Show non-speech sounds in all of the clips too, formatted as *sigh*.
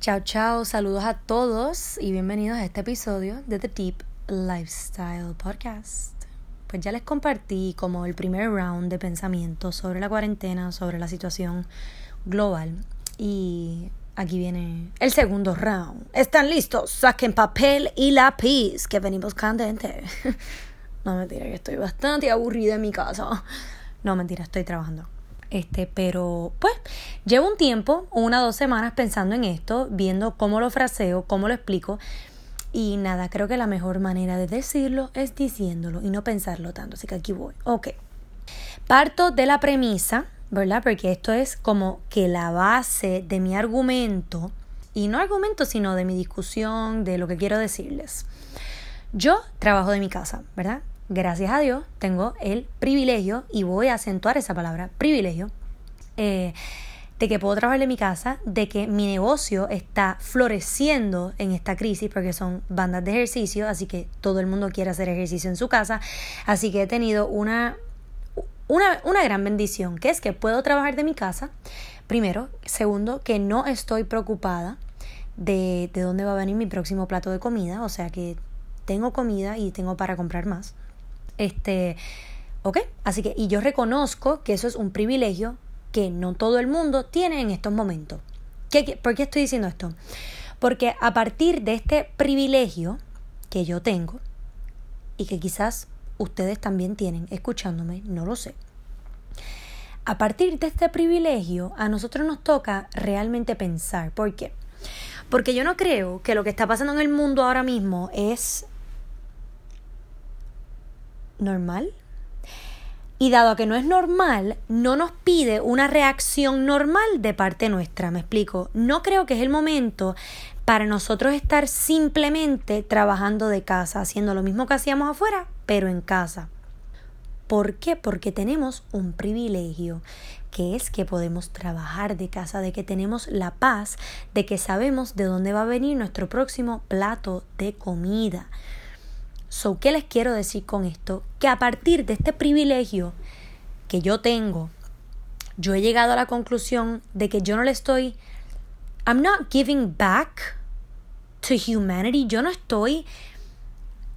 Chao, chao, saludos a todos y bienvenidos a este episodio de The Deep Lifestyle Podcast. Pues ya les compartí como el primer round de pensamiento sobre la cuarentena, sobre la situación global y aquí viene el segundo round. ¿Están listos? Saquen papel y lápiz que venimos candente. *laughs* no mentira, que estoy bastante aburrida en mi casa. No mentira, estoy trabajando. Este, pero pues llevo un tiempo, una o dos semanas pensando en esto, viendo cómo lo fraseo, cómo lo explico. Y nada, creo que la mejor manera de decirlo es diciéndolo y no pensarlo tanto. Así que aquí voy. Ok. Parto de la premisa, ¿verdad? Porque esto es como que la base de mi argumento, y no argumento, sino de mi discusión, de lo que quiero decirles. Yo trabajo de mi casa, ¿verdad? Gracias a Dios, tengo el privilegio, y voy a acentuar esa palabra, privilegio, eh, de que puedo trabajar en mi casa, de que mi negocio está floreciendo en esta crisis, porque son bandas de ejercicio, así que todo el mundo quiere hacer ejercicio en su casa, así que he tenido una, una, una gran bendición, que es que puedo trabajar de mi casa, primero, segundo, que no estoy preocupada de, de dónde va a venir mi próximo plato de comida, o sea que tengo comida y tengo para comprar más. Este, ¿ok? Así que, y yo reconozco que eso es un privilegio que no todo el mundo tiene en estos momentos. ¿Qué, ¿Por qué estoy diciendo esto? Porque a partir de este privilegio que yo tengo y que quizás ustedes también tienen escuchándome, no lo sé. A partir de este privilegio, a nosotros nos toca realmente pensar. ¿Por qué? Porque yo no creo que lo que está pasando en el mundo ahora mismo es normal. Y dado que no es normal, no nos pide una reacción normal de parte nuestra, me explico. No creo que es el momento para nosotros estar simplemente trabajando de casa, haciendo lo mismo que hacíamos afuera, pero en casa. ¿Por qué? Porque tenemos un privilegio, que es que podemos trabajar de casa, de que tenemos la paz, de que sabemos de dónde va a venir nuestro próximo plato de comida. So, ¿qué les quiero decir con esto? Que a partir de este privilegio que yo tengo, yo he llegado a la conclusión de que yo no le estoy I'm not giving back to humanity. Yo no estoy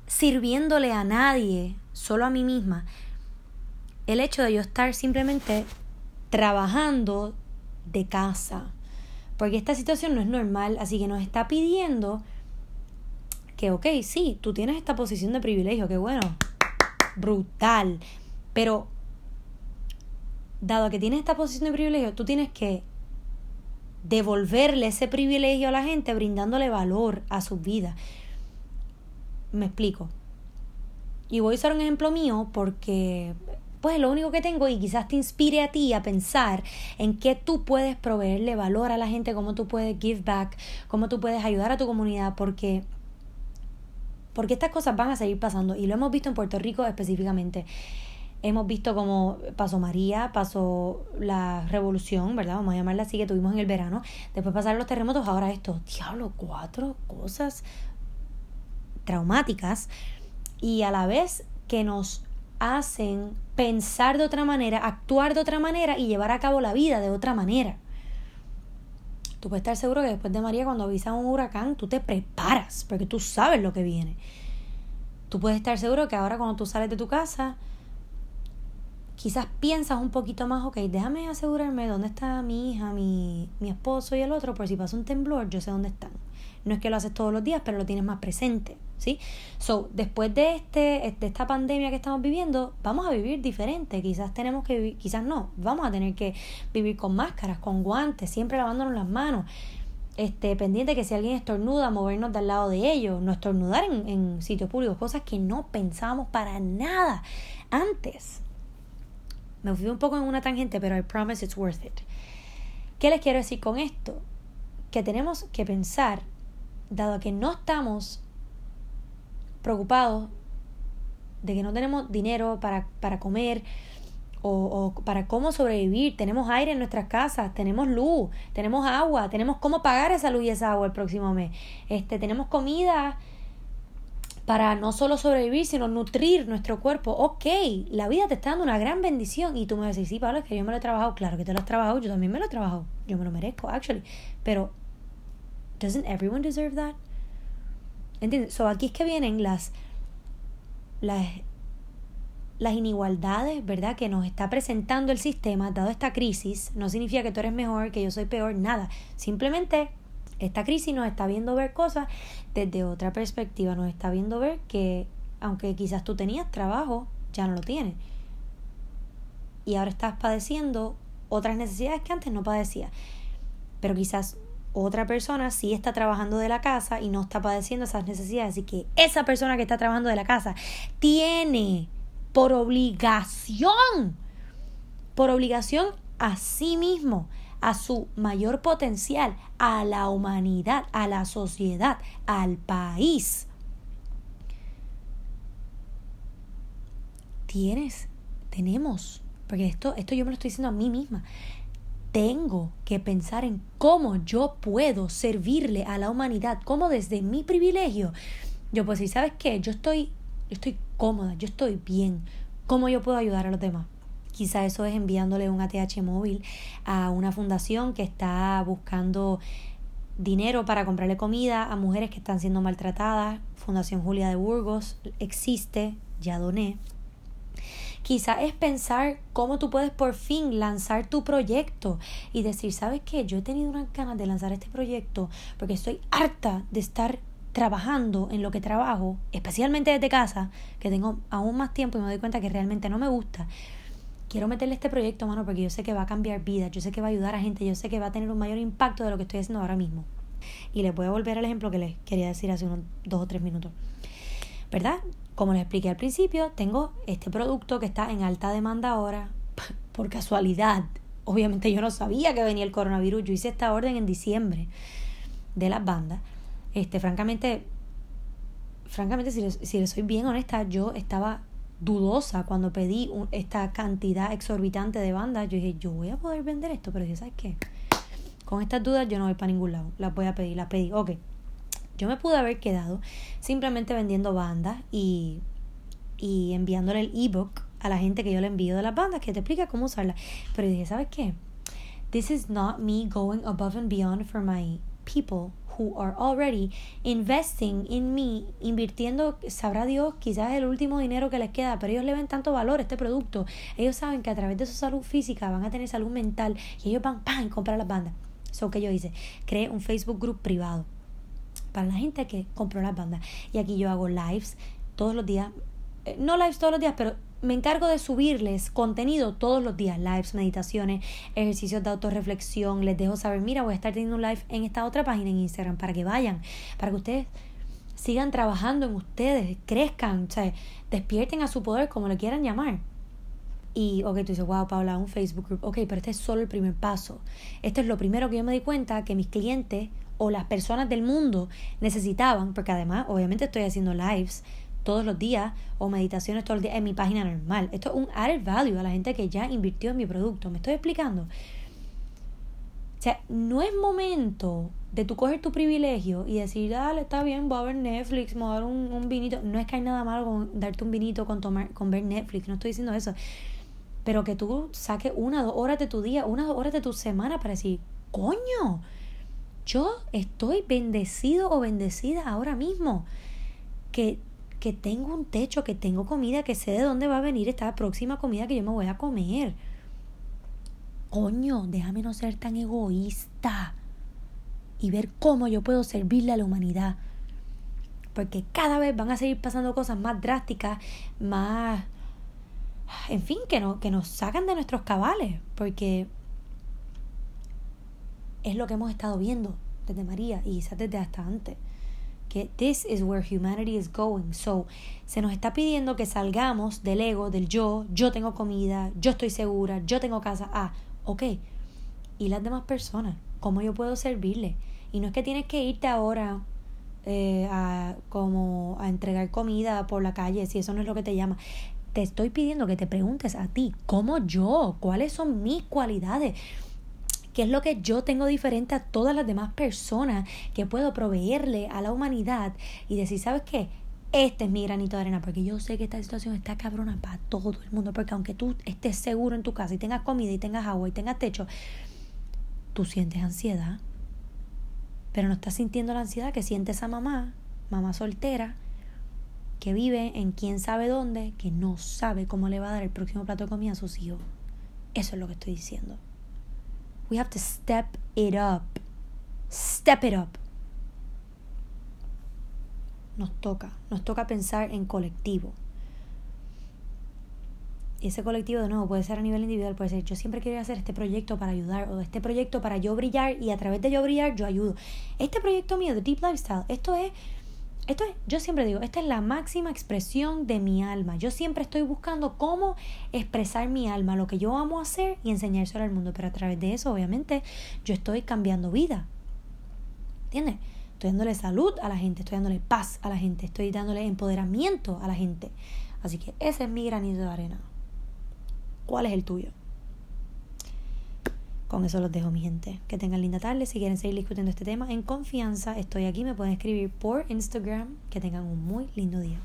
sirviéndole a nadie, solo a mí misma. El hecho de yo estar simplemente trabajando de casa. Porque esta situación no es normal, así que nos está pidiendo que, ok, sí, tú tienes esta posición de privilegio, que bueno, brutal, pero dado que tienes esta posición de privilegio, tú tienes que devolverle ese privilegio a la gente brindándole valor a su vida. Me explico. Y voy a usar un ejemplo mío porque pues es lo único que tengo y quizás te inspire a ti a pensar en qué tú puedes proveerle valor a la gente, cómo tú puedes give back, cómo tú puedes ayudar a tu comunidad, porque porque estas cosas van a seguir pasando y lo hemos visto en Puerto Rico específicamente. Hemos visto como pasó María, pasó la revolución, ¿verdad? Vamos a llamarla así, que tuvimos en el verano. Después pasaron los terremotos, ahora esto. Diablo, cuatro cosas traumáticas y a la vez que nos hacen pensar de otra manera, actuar de otra manera y llevar a cabo la vida de otra manera. Tú puedes estar seguro que después de María, cuando avisa un huracán, tú te preparas, porque tú sabes lo que viene. Tú puedes estar seguro que ahora cuando tú sales de tu casa, quizás piensas un poquito más, ok, déjame asegurarme dónde está mi hija, mi, mi esposo y el otro, por si pasa un temblor, yo sé dónde están. No es que lo haces todos los días, pero lo tienes más presente, So, después de, este, de esta pandemia que estamos viviendo, vamos a vivir diferente. Quizás tenemos que vivir, quizás no, vamos a tener que vivir con máscaras, con guantes, siempre lavándonos las manos. Este, pendiente que si alguien estornuda, movernos del lado de ellos, no estornudar en, en sitios públicos, cosas que no pensábamos para nada antes. Me fui un poco en una tangente, pero I promise it's worth it. ¿Qué les quiero decir con esto? Que tenemos que pensar dado que no estamos preocupados de que no tenemos dinero para, para comer o, o, para cómo sobrevivir, tenemos aire en nuestras casas, tenemos luz, tenemos agua, tenemos cómo pagar esa luz y esa agua el próximo mes, este, tenemos comida para no solo sobrevivir, sino nutrir nuestro cuerpo. Ok, la vida te está dando una gran bendición y tú me decir, sí, Pablo, es que yo me lo he trabajado. Claro que te lo has trabajado, yo también me lo he trabajado, yo me lo merezco, actually. Pero doesn't everyone deserve that? ¿Entiendes? So aquí es que vienen las, las, las inigualdades, ¿verdad? Que nos está presentando el sistema, dado esta crisis. No significa que tú eres mejor, que yo soy peor, nada. Simplemente esta crisis nos está viendo ver cosas desde otra perspectiva. Nos está viendo ver que, aunque quizás tú tenías trabajo, ya no lo tienes. Y ahora estás padeciendo otras necesidades que antes no padecías. Pero quizás otra persona sí está trabajando de la casa y no está padeciendo esas necesidades. Así que esa persona que está trabajando de la casa tiene por obligación, por obligación a sí mismo, a su mayor potencial, a la humanidad, a la sociedad, al país. Tienes, tenemos, porque esto, esto yo me lo estoy diciendo a mí misma tengo que pensar en cómo yo puedo servirle a la humanidad, cómo desde mi privilegio yo puedo decir, ¿sabes qué? Yo estoy, yo estoy cómoda, yo estoy bien, ¿cómo yo puedo ayudar a los demás? Quizá eso es enviándole un ATH móvil a una fundación que está buscando dinero para comprarle comida a mujeres que están siendo maltratadas. Fundación Julia de Burgos existe, ya doné. Quizá es pensar cómo tú puedes por fin lanzar tu proyecto y decir, ¿sabes qué? Yo he tenido unas ganas de lanzar este proyecto porque estoy harta de estar trabajando en lo que trabajo, especialmente desde casa, que tengo aún más tiempo y me doy cuenta que realmente no me gusta. Quiero meterle este proyecto, mano, porque yo sé que va a cambiar vidas, yo sé que va a ayudar a gente, yo sé que va a tener un mayor impacto de lo que estoy haciendo ahora mismo. Y les voy a volver al ejemplo que les quería decir hace unos dos o tres minutos. ¿Verdad? Como les expliqué al principio, tengo este producto que está en alta demanda ahora *laughs* por casualidad. Obviamente yo no sabía que venía el coronavirus. Yo hice esta orden en diciembre de las bandas. Este, francamente, francamente, si les, si soy bien honesta, yo estaba dudosa cuando pedí esta cantidad exorbitante de bandas. Yo dije, yo voy a poder vender esto, pero dije, ¿sabes qué? Con estas dudas yo no voy para ningún lado. Las voy a pedir, las pedí. Ok, yo me pude haber quedado simplemente vendiendo bandas y, y enviándole el ebook a la gente que yo le envío de las bandas que te explica cómo usarla. Pero dije, ¿sabes qué? This is not me going above and beyond for my people who are already investing in me, invirtiendo, sabrá Dios, quizás el último dinero que les queda, pero ellos le ven tanto valor a este producto. Ellos saben que a través de su salud física van a tener salud mental y ellos van, ¡pam!, comprar las bandas. Eso que yo hice. Creé un Facebook group privado para la gente que compró las bandas. Y aquí yo hago lives todos los días. Eh, no lives todos los días, pero me encargo de subirles contenido todos los días, lives, meditaciones, ejercicios de autorreflexión. Les dejo saber, mira, voy a estar teniendo un live en esta otra página en Instagram para que vayan, para que ustedes sigan trabajando en ustedes, crezcan, o sea, despierten a su poder, como le quieran llamar. Y, ok, tú dices, wow, Paula, un Facebook group. Ok, pero este es solo el primer paso. Esto es lo primero que yo me di cuenta que mis clientes o las personas del mundo necesitaban, porque además obviamente estoy haciendo lives todos los días o meditaciones todos los días en mi página normal. Esto es un added value a la gente que ya invirtió en mi producto. ¿Me estoy explicando? O sea, no es momento de tú coger tu privilegio y decir, dale, está bien, voy a ver Netflix, voy a dar un, un, vinito. No es que hay nada malo con darte un vinito con, tomar, con ver Netflix, no estoy diciendo eso. Pero que tú saques una dos horas de tu día, una dos horas de tu semana para decir, coño, yo estoy bendecido o bendecida ahora mismo. Que, que tengo un techo, que tengo comida, que sé de dónde va a venir esta próxima comida que yo me voy a comer. Coño, déjame no ser tan egoísta y ver cómo yo puedo servirle a la humanidad. Porque cada vez van a seguir pasando cosas más drásticas, más... En fin, que, no, que nos sacan de nuestros cabales. Porque es lo que hemos estado viendo desde María y quizás desde hasta antes. Que this is where humanity is going. So, se nos está pidiendo que salgamos del ego, del yo, yo tengo comida, yo estoy segura, yo tengo casa. Ah, ok. ¿Y las demás personas? ¿Cómo yo puedo servirle? Y no es que tienes que irte ahora eh, a, como a entregar comida por la calle, si eso no es lo que te llama. Te estoy pidiendo que te preguntes a ti, ¿cómo yo? ¿Cuáles son mis cualidades? Qué es lo que yo tengo diferente a todas las demás personas que puedo proveerle a la humanidad y decir, ¿sabes qué? Este es mi granito de arena, porque yo sé que esta situación está cabrona para todo el mundo, porque aunque tú estés seguro en tu casa y tengas comida y tengas agua y tengas techo, tú sientes ansiedad. pero no estás sintiendo la ansiedad que siente esa mamá, mamá soltera, que vive en quién sabe dónde, que no sabe cómo le va a dar el próximo plato de comida a sus hijos. Eso es lo que estoy diciendo. We have to step it up. Step it up. Nos toca, nos toca pensar en colectivo. Ese colectivo de nuevo puede ser a nivel individual, puede ser yo siempre quiero hacer este proyecto para ayudar o este proyecto para yo brillar y a través de yo brillar yo ayudo. Este proyecto mío de Deep Lifestyle, esto es esto es, yo siempre digo, esta es la máxima expresión de mi alma. Yo siempre estoy buscando cómo expresar mi alma, lo que yo amo hacer y enseñárselo al mundo. Pero a través de eso, obviamente, yo estoy cambiando vida. ¿Entiendes? Estoy dándole salud a la gente, estoy dándole paz a la gente, estoy dándole empoderamiento a la gente. Así que ese es mi granito de arena. ¿Cuál es el tuyo? Con eso los dejo, mi gente. Que tengan linda tarde. Si quieren seguir discutiendo este tema en confianza, estoy aquí. Me pueden escribir por Instagram. Que tengan un muy lindo día.